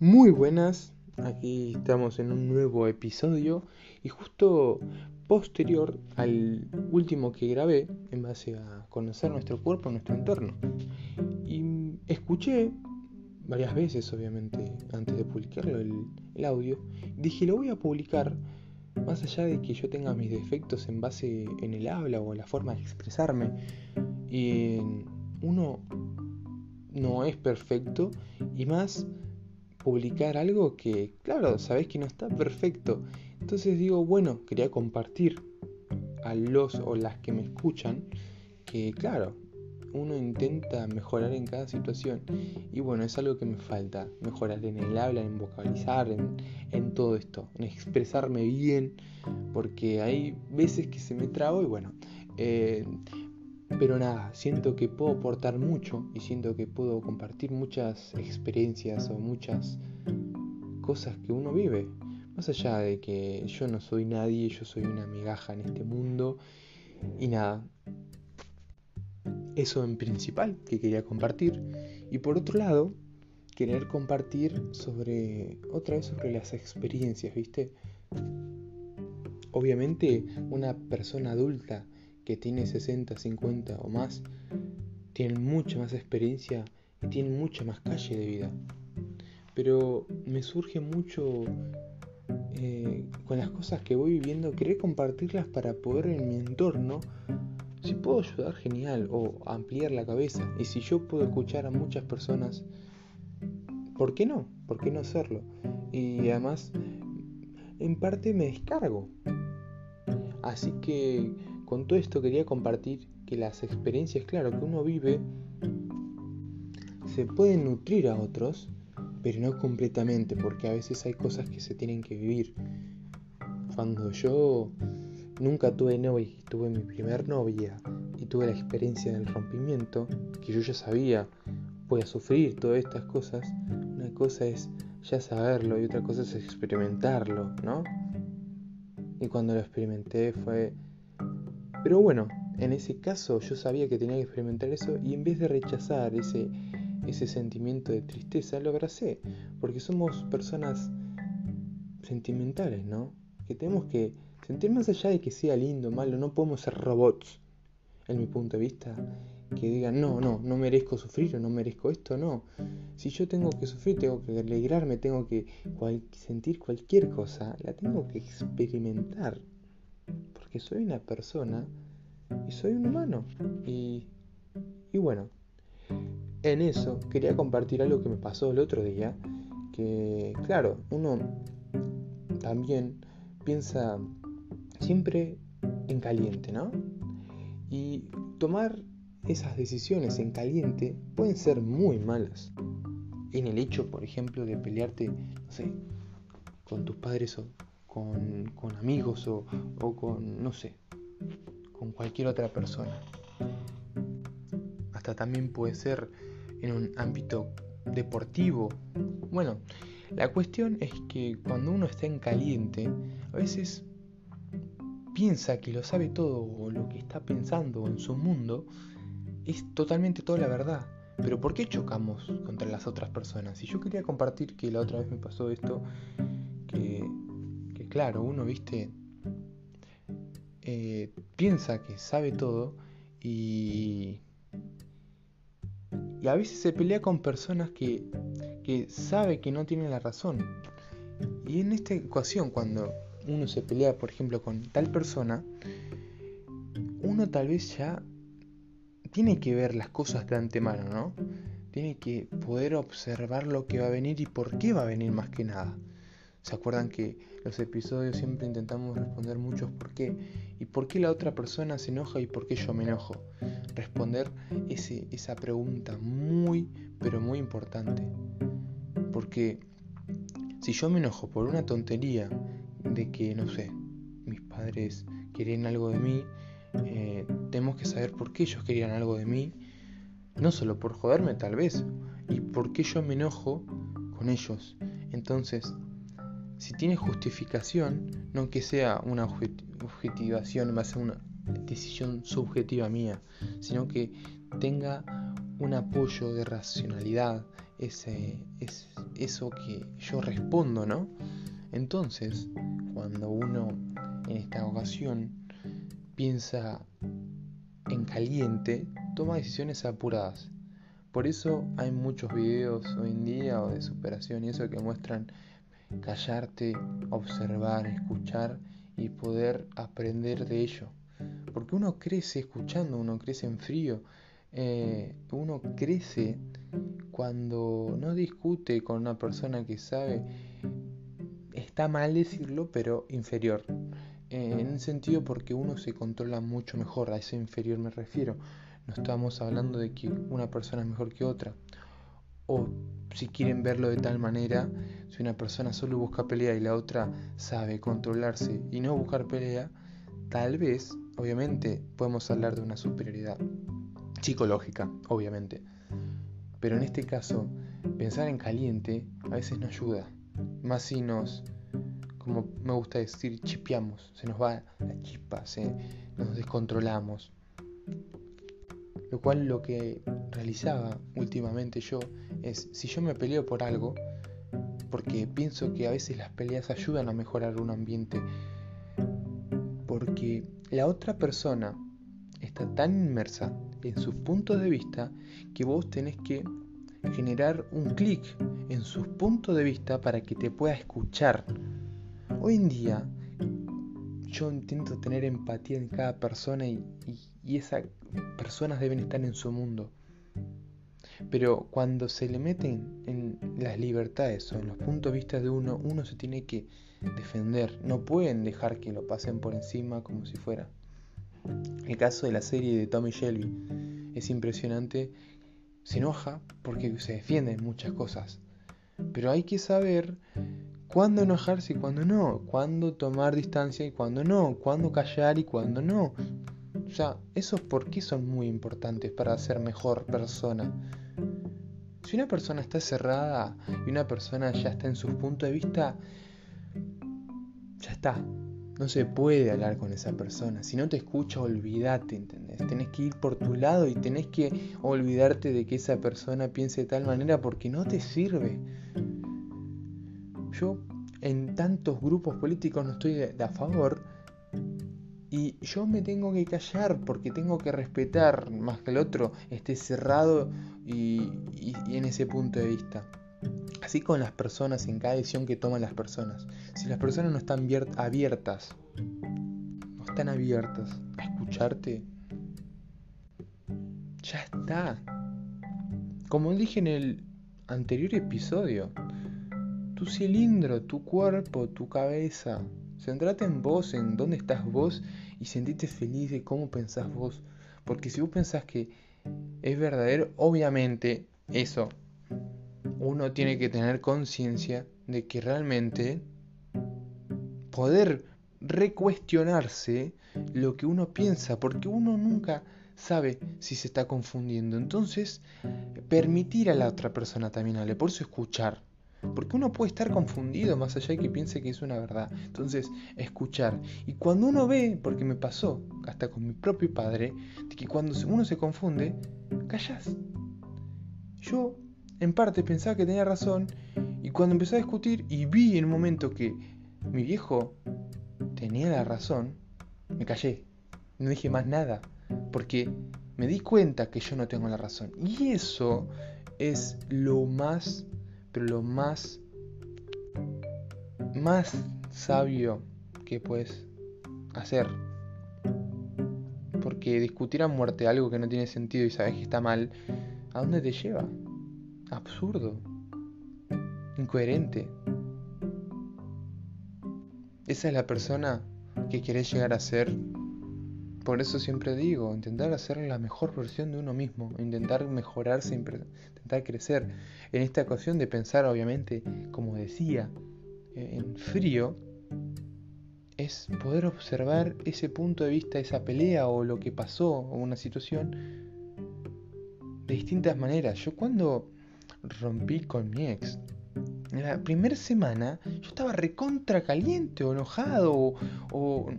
Muy buenas, aquí estamos en un nuevo episodio y justo posterior al último que grabé en base a conocer nuestro cuerpo, nuestro entorno. Y escuché varias veces, obviamente, antes de publicarlo el, audio, dije lo voy a publicar más allá de que yo tenga mis defectos en base en el habla o en la forma de expresarme. Y uno no es perfecto y más publicar algo que, claro, sabes que no está perfecto. Entonces digo, bueno, quería compartir a los o las que me escuchan que, claro, uno intenta mejorar en cada situación. Y bueno, es algo que me falta, mejorar en el habla, en vocalizar, en, en todo esto, en expresarme bien, porque hay veces que se me trabo y bueno, eh, pero nada, siento que puedo aportar mucho y siento que puedo compartir muchas experiencias o muchas cosas que uno vive. Más allá de que yo no soy nadie, yo soy una migaja en este mundo. Y nada, eso en principal que quería compartir. Y por otro lado, querer compartir sobre, otra vez sobre las experiencias, ¿viste? Obviamente una persona adulta que tiene 60, 50 o más, tienen mucha más experiencia y tienen mucha más calle de vida. Pero me surge mucho eh, con las cosas que voy viviendo, querer compartirlas para poder en mi entorno, si puedo ayudar, genial, o ampliar la cabeza. Y si yo puedo escuchar a muchas personas, ¿por qué no? ¿Por qué no hacerlo? Y además, en parte me descargo. Así que con todo esto quería compartir que las experiencias, claro, que uno vive, se pueden nutrir a otros, pero no completamente, porque a veces hay cosas que se tienen que vivir. Cuando yo nunca tuve novia, tuve mi primer novia y tuve la experiencia del rompimiento, que yo ya sabía, voy a sufrir todas estas cosas, una cosa es ya saberlo y otra cosa es experimentarlo, ¿no? Y cuando lo experimenté fue pero bueno, en ese caso yo sabía que tenía que experimentar eso y en vez de rechazar ese, ese sentimiento de tristeza, lo abracé. Porque somos personas sentimentales, ¿no? Que tenemos que sentir más allá de que sea lindo malo, no podemos ser robots, en mi punto de vista, que digan, no, no, no merezco sufrir o no merezco esto, no. Si yo tengo que sufrir, tengo que alegrarme, tengo que sentir cualquier cosa, la tengo que experimentar porque soy una persona y soy un humano. Y, y bueno, en eso quería compartir algo que me pasó el otro día, que claro, uno también piensa siempre en caliente, ¿no? Y tomar esas decisiones en caliente pueden ser muy malas. En el hecho, por ejemplo, de pelearte, no sé, con tus padres o con, amigos o, o con, no sé, con cualquier otra persona. Hasta también puede ser en un ámbito deportivo. Bueno, la cuestión es que cuando uno está en caliente, a veces piensa que lo sabe todo o lo que está pensando en su mundo es totalmente toda la verdad. Pero ¿por qué chocamos contra las otras personas? Y yo quería compartir que la otra vez me pasó esto, claro, uno, viste, eh, piensa que sabe todo y, y a veces se pelea con personas que, que sabe que no tienen la razón. Y en esta ecuación, cuando uno se pelea, por ejemplo, con tal persona, uno tal vez ya tiene que ver las cosas de antemano, ¿no? Tiene que poder observar lo que va a venir y por qué va a venir más que nada. ¿Se acuerdan que los episodios siempre intentamos responder muchos por qué? ¿Y por qué la otra persona se enoja y por qué yo me enojo? Responder ese, esa pregunta muy, pero muy importante. Porque si yo me enojo por una tontería de que, no sé, mis padres querían algo de mí, eh, tenemos que saber por qué ellos querían algo de mí, no solo por joderme tal vez, y por qué yo me enojo con ellos. Entonces, si tiene justificación, no que sea una objetivación va a ser una decisión subjetiva mía, sino que tenga un apoyo de racionalidad ese, eso que yo respondo, ¿no? Entonces, cuando uno en esta ocasión piensa en caliente, toma decisiones apuradas. Por eso hay muchos videos hoy en día o de superación y eso que muestran callarte, observar, escuchar y poder aprender de ello. Porque uno crece escuchando, uno crece en frío, eh, uno crece cuando no discute con una persona que sabe, está mal decirlo, pero inferior. Eh, en un sentido porque uno se controla mucho mejor, a ese inferior me refiero. No estamos hablando de que una persona es mejor que otra. O si quieren verlo de tal manera, si una persona solo busca pelea y la otra sabe controlarse y no buscar pelea, tal vez, obviamente, podemos hablar de una superioridad psicológica, obviamente. Pero en este caso, pensar en caliente a veces no ayuda. Más si nos, como me gusta decir, chipeamos, se nos va la chispa, se, nos descontrolamos. Lo cual lo que realizaba últimamente yo es, si yo me peleo por algo, porque pienso que a veces las peleas ayudan a mejorar un ambiente, porque la otra persona está tan inmersa en sus puntos de vista que vos tenés que generar un clic en sus puntos de vista para que te pueda escuchar. Hoy en día yo intento tener empatía en cada persona y, y esas personas deben estar en su mundo. Pero cuando se le meten en las libertades o en los puntos de vista de uno, uno se tiene que defender. No pueden dejar que lo pasen por encima como si fuera. El caso de la serie de Tommy Shelby es impresionante. Se enoja porque se defiende en muchas cosas. Pero hay que saber cuándo enojarse y cuándo no. Cuándo tomar distancia y cuándo no. Cuándo callar y cuándo no. O sea, esos por qué son muy importantes para ser mejor persona. Si una persona está cerrada y una persona ya está en sus puntos de vista, ya está. No se puede hablar con esa persona. Si no te escucha, olvídate, ¿entendés? Tenés que ir por tu lado y tenés que olvidarte de que esa persona piense de tal manera porque no te sirve. Yo en tantos grupos políticos no estoy de, a favor y yo me tengo que callar porque tengo que respetar más que el otro esté cerrado y en ese punto de vista. Así con las personas, en cada decisión que toman las personas. Si las personas no están abiertas, no están abiertas a escucharte, ya está. Como dije en el anterior episodio, tu cilindro, tu cuerpo, tu cabeza, centrate en vos, en dónde estás vos y sentite feliz de cómo pensás vos. Porque si vos pensás que es verdadero, obviamente eso uno tiene que tener conciencia de que realmente poder recuestionarse lo que uno piensa, porque uno nunca sabe si se está confundiendo. Entonces, permitir a la otra persona también hable, por eso escuchar. Porque uno puede estar confundido más allá de que piense que es una verdad. Entonces, escuchar. Y cuando uno ve, porque me pasó hasta con mi propio padre, de que cuando uno se confunde, callas. Yo en parte pensaba que tenía razón y cuando empecé a discutir y vi en un momento que mi viejo tenía la razón, me callé. No dije más nada porque me di cuenta que yo no tengo la razón. Y eso es lo más, pero lo más, más sabio que puedes hacer. Porque discutir a muerte algo que no tiene sentido y sabes que está mal, ¿a dónde te lleva? absurdo, incoherente. Esa es la persona que querés llegar a ser. Por eso siempre digo, intentar hacer la mejor versión de uno mismo, intentar mejorarse, intentar crecer. En esta ocasión de pensar, obviamente, como decía, en frío, es poder observar ese punto de vista, esa pelea o lo que pasó o una situación de distintas maneras. Yo cuando rompí con mi ex. En la primera semana yo estaba recontra caliente o enojado o,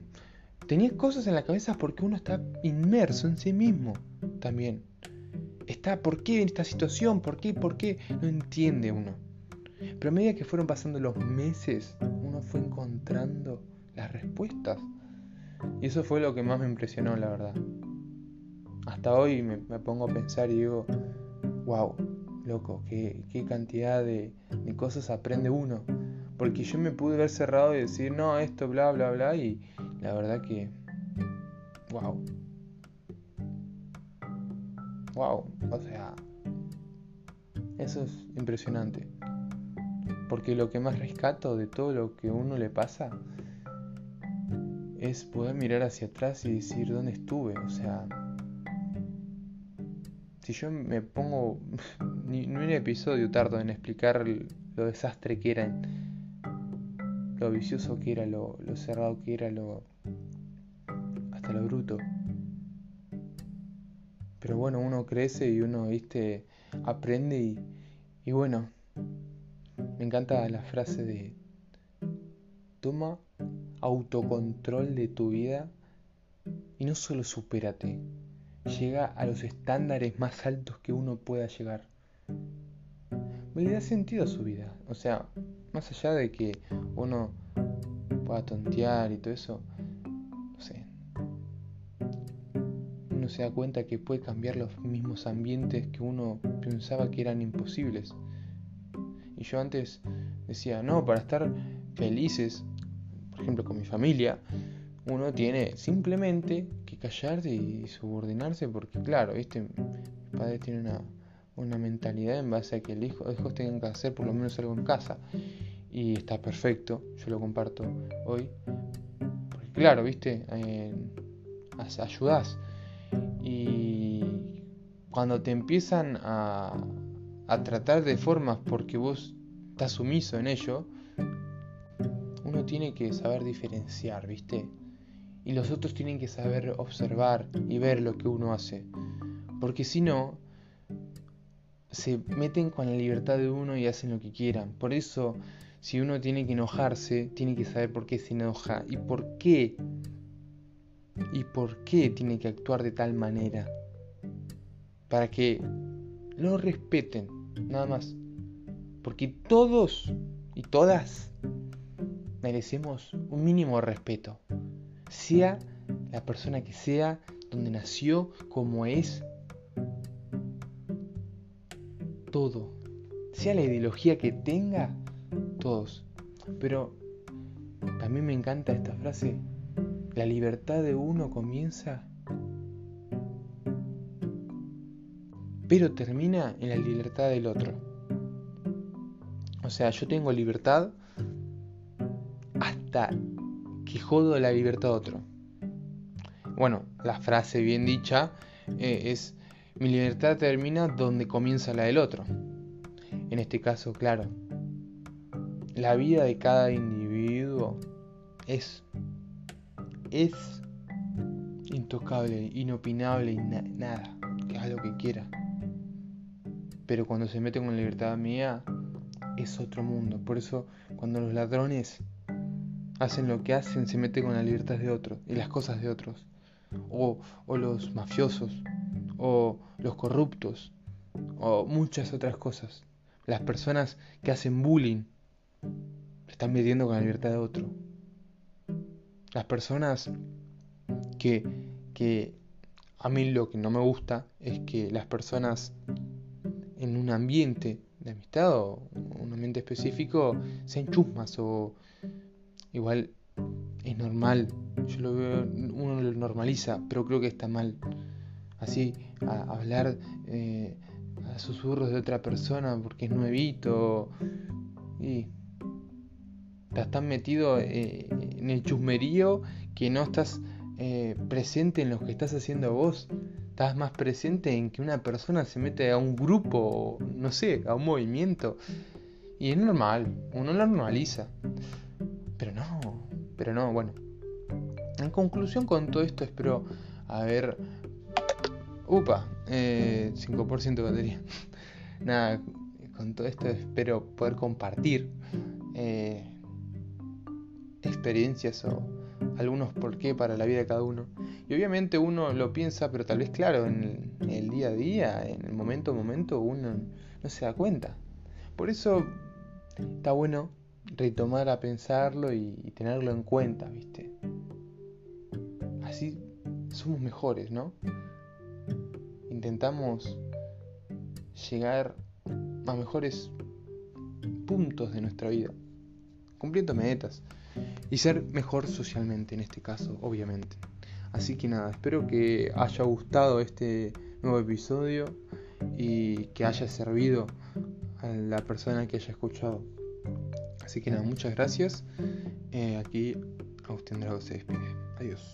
tenía cosas en la cabeza porque uno está inmerso en sí mismo también. Está, ¿por qué en esta situación? ¿Por qué? ¿Por qué? No entiende uno. Pero a medida que fueron pasando los meses, uno fue encontrando las respuestas. Y eso fue lo que más me impresionó, la verdad. Hasta hoy me, pongo a pensar y digo, wow, loco, qué, cantidad de, de, cosas aprende uno. Porque yo me pude ver cerrado y decir, no, esto, bla, bla, bla, y la verdad que, wow. Wow, o sea, eso es impresionante. Porque lo que más rescato de todo lo que a uno le pasa es poder mirar hacia atrás y decir dónde estuve. O sea, si yo me pongo, ni, un episodio tardo en explicar lo desastre que era, lo vicioso que era, lo, cerrado que era, lo hasta lo bruto. Pero bueno, uno crece y uno, viste, aprende y, y bueno, me encanta la frase de toma autocontrol de tu vida y no solo supérate, llega a los estándares más altos que uno pueda llegar. Le da sentido a su vida, o sea, más allá de que uno pueda tontear y todo eso, no sé, uno se da cuenta que puede cambiar los mismos ambientes que uno pensaba que eran imposibles. Y yo antes decía, no, para estar felices, por ejemplo con mi familia, uno tiene simplemente que callarse y subordinarse porque claro, ¿viste? mi padre tiene una, una mentalidad en base a que el hijo, los hijos tengan que hacer por lo menos algo en casa. Y está perfecto, yo lo comparto hoy. Claro, viste, eh, ayudas. Y cuando te empiezan a, a tratar de formas porque vos estás sumiso en ello, uno tiene que saber diferenciar, ¿viste? Y los otros tienen que saber observar y ver lo que uno hace. Porque si no, se meten con la libertad de uno y hacen lo que quieran. Por eso, si uno tiene que enojarse, tiene que saber por qué se enoja y por qué. Y por qué tiene que actuar de tal manera. Para que lo respeten nada más. Porque todos y todas merecemos un mínimo respeto. Sea la persona que sea, donde nació, como es. Todo. Sea la ideología que tenga, todos. Pero también me encanta esta frase. La libertad de uno comienza pero termina en la libertad del otro. O sea, yo tengo libertad hasta que jodo la libertad de otro. Bueno, la frase bien dicha eh, es, mi libertad termina donde comienza la del otro. En este caso, claro, la vida de cada individuo es, es intocable, inopinable y nada, que haga lo que quiera. Pero cuando se mete con la libertad mía, es otro mundo. Por eso, cuando los ladrones hacen lo que hacen, se meten con la libertad de otros y las cosas de otros. O, o los mafiosos, o los corruptos, o muchas otras cosas. Las personas que hacen bullying se están metiendo con la libertad de otro. Las personas que, que a mí lo que no me gusta es que las personas en un ambiente de amistad o un ambiente específico sean chusmas o igual es normal, yo lo veo, uno lo normaliza, pero creo que está mal. Así, a hablar eh, a susurros de otra persona porque es nuevito y estás tan metido eh, en el chusmerío que no estás eh, presente en lo que estás haciendo vos estás más presente en que una persona se mete a un grupo, no sé, a un movimiento. Y es normal, uno lo normaliza. Pero no, pero no, bueno. En conclusión con todo esto espero haber... Upa, eh, 5% de batería. Nada, con todo esto espero poder compartir eh, experiencias o algunos por qué para la vida de cada uno. Y obviamente uno lo piensa, pero tal vez claro, en el día a día, en el momento a momento, uno no se da cuenta. Por eso está bueno retomar a pensarlo y, tenerlo en cuenta, ¿viste? Así somos mejores, ¿no? Intentamos llegar a mejores puntos de nuestra vida, cumpliendo metas y ser mejor socialmente en este caso, obviamente. Así que nada, espero que haya gustado este nuevo episodio y que haya servido a la persona que haya escuchado. Así que nada, muchas gracias. Eh, aquí Agustín Drago se despide. Adiós.